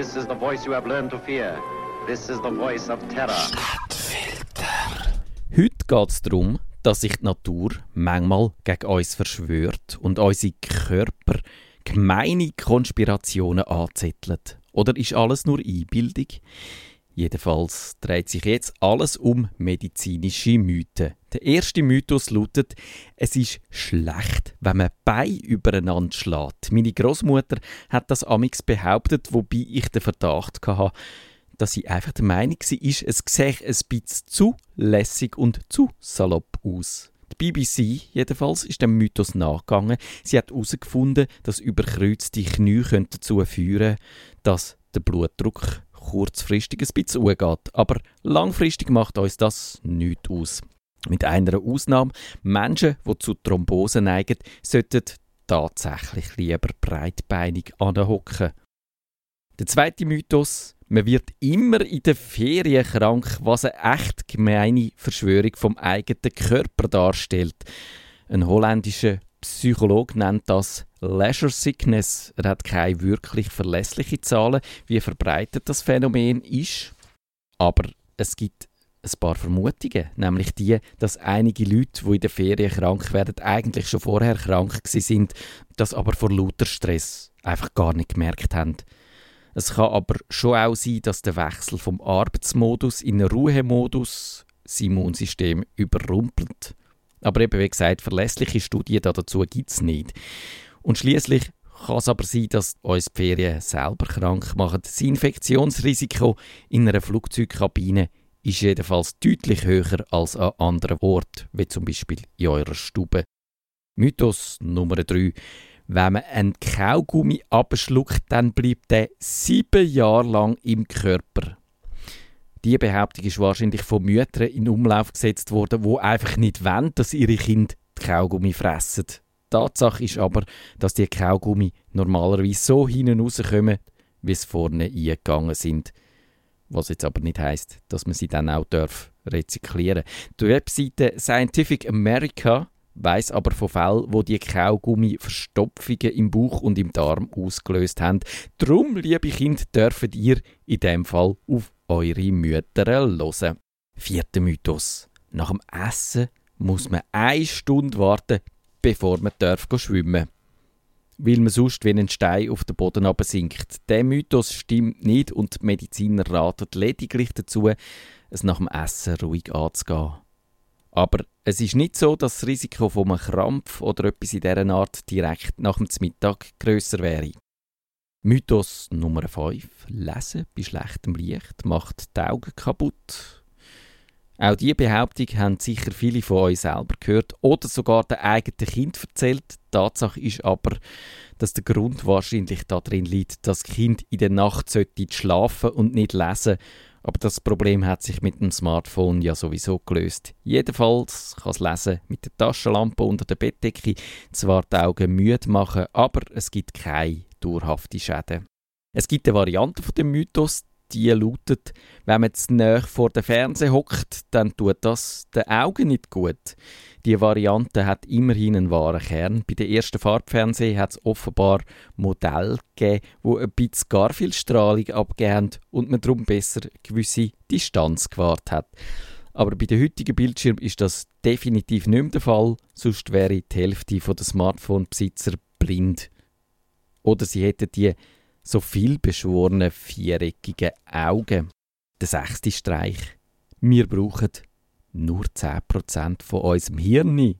This is the voice you have learned to fear. This is the voice of terror. Stadtfilter. Heute geht es darum, dass sich die Natur manchmal gegen uns verschwört und unsere Körper gemeine Konspirationen anzettelt. Oder ist alles nur Einbildung? Jedenfalls dreht sich jetzt alles um medizinische Mythen. Der erste Mythos lautet, es ist schlecht, wenn man Beine übereinander schlägt. Meine Großmutter hat das amix behauptet, wobei ich den Verdacht hatte, dass sie einfach der Meinung war, es sehe ein bisschen zu lässig und zu salopp aus. Die BBC jedenfalls ist dem Mythos nachgegangen. Sie hat herausgefunden, dass überkreuzte Knie dazu führen dass der Blutdruck kurzfristig ein bisschen hochgeht. Aber langfristig macht uns das nichts aus. Mit einer Ausnahme, Menschen, die zu Thrombose neigen, sollten tatsächlich lieber breitbeinig anhocken. Der zweite Mythos, man wird immer in der Ferien krank, was eine echt gemeine Verschwörung vom eigenen Körper darstellt. Ein holländischer Psychologe nennt das Leisure Sickness. Er hat keine wirklich verlässliche Zahlen, wie verbreitet das Phänomen ist. Aber es gibt ein paar Vermutungen, nämlich die, dass einige Leute, die in der Ferien krank werden, eigentlich schon vorher krank sind, das aber vor lauter Stress einfach gar nicht gemerkt haben. Es kann aber schon auch sein, dass der Wechsel vom Arbeitsmodus in den Ruhemodus das Immunsystem überrumpelt. Aber eben, wie gesagt, verlässliche Studien dazu gibt es nicht. Und schließlich kann es aber sein, dass uns die Ferien selber krank machen. Das Infektionsrisiko in einer Flugzeugkabine ist jedenfalls deutlich höher als an anderen Orten, wie zum Beispiel in eurer Stube. Mythos Nummer 3. Wenn man einen Kaugummi abschluckt, dann bleibt der sieben Jahre lang im Körper. Die Behauptung ist wahrscheinlich von Müttern in Umlauf gesetzt worden, wo einfach nicht wollen, dass ihre Kinder Kaugummi fressen. Tatsache ist aber, dass die Kaugummi normalerweise so hinten rauskommen, wie sie vorne eingegangen sind. Was jetzt aber nicht heißt, dass man sie dann auch darf rezyklieren. Die Webseite Scientific America weiß aber von Fällen, wo die Kaugummi Verstopfungen im Bauch und im Darm ausgelöst haben. Drum, liebe Kinder, dürft ihr in dem Fall auf eure Mütter hören. Vierter Mythos. Nach dem Essen muss man eine Stunde warten, bevor man darf schwimmen weil man sonst wie ein Stein auf den Boden sinkt. Der Mythos stimmt nicht und die Mediziner raten lediglich dazu, es nach dem Essen ruhig anzugehen. Aber es ist nicht so, dass das Risiko von einem Krampf oder etwas in dieser Art direkt nach dem Mittag grösser wäre. Mythos Nummer 5. Lesen bei schlechtem Licht macht die Augen kaputt. Auch diese Behauptung haben sicher viele von euch selber gehört oder sogar der eigenen Kind erzählt. Tatsache ist aber, dass der Grund wahrscheinlich darin liegt, dass das Kind in der Nacht sollte schlafen und nicht lesen. Aber das Problem hat sich mit dem Smartphone ja sowieso gelöst. Jedenfalls kann das Lesen mit der Taschenlampe unter der Bettdecke zwar die Augen müde machen, aber es gibt keine dauerhafte Schäden. Es gibt eine Variante von dem Mythos, die lautet, wenn man zu nahe vor dem Fernseher hockt, dann tut das den Augen nicht gut. Die Variante hat immerhin einen wahren Kern. Bei den ersten Farbfernsehen hat es offenbar Modelle gegeben, die ein bisschen gar viel Strahlung abgeben und man darum besser gewisse Distanz gewahrt hat. Aber bei den heutigen Bildschirmen ist das definitiv nicht mehr der Fall, sonst wäre die Hälfte der Smartphone-Besitzer blind. Oder sie hätten die so viel beschworene viereckige Augen. Der sechste Streich. Wir brauchen nur 10% von unserem Hirn.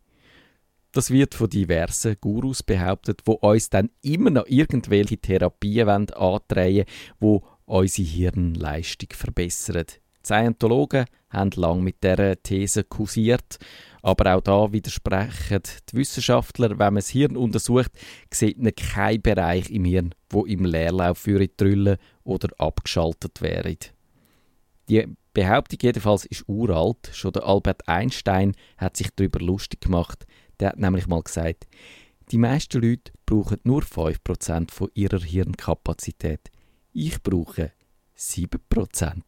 Das wird von diversen Gurus behauptet, wo uns dann immer noch irgendwelche Therapien antreiben wo unsere Hirnleistung verbessern. Scientologen haben lange mit dieser These kursiert aber auch da widersprechen die Wissenschaftler, wenn man das Hirn untersucht, sieht man keinen Bereich im Hirn, wo im Leerlauf für Trüllen oder abgeschaltet wäre. Die Behauptung jedenfalls ist uralt. Schon der Albert Einstein hat sich darüber lustig gemacht. Der hat nämlich mal gesagt, die meisten Leute brauchen nur 5% von ihrer Hirnkapazität. Ich brauche 7%.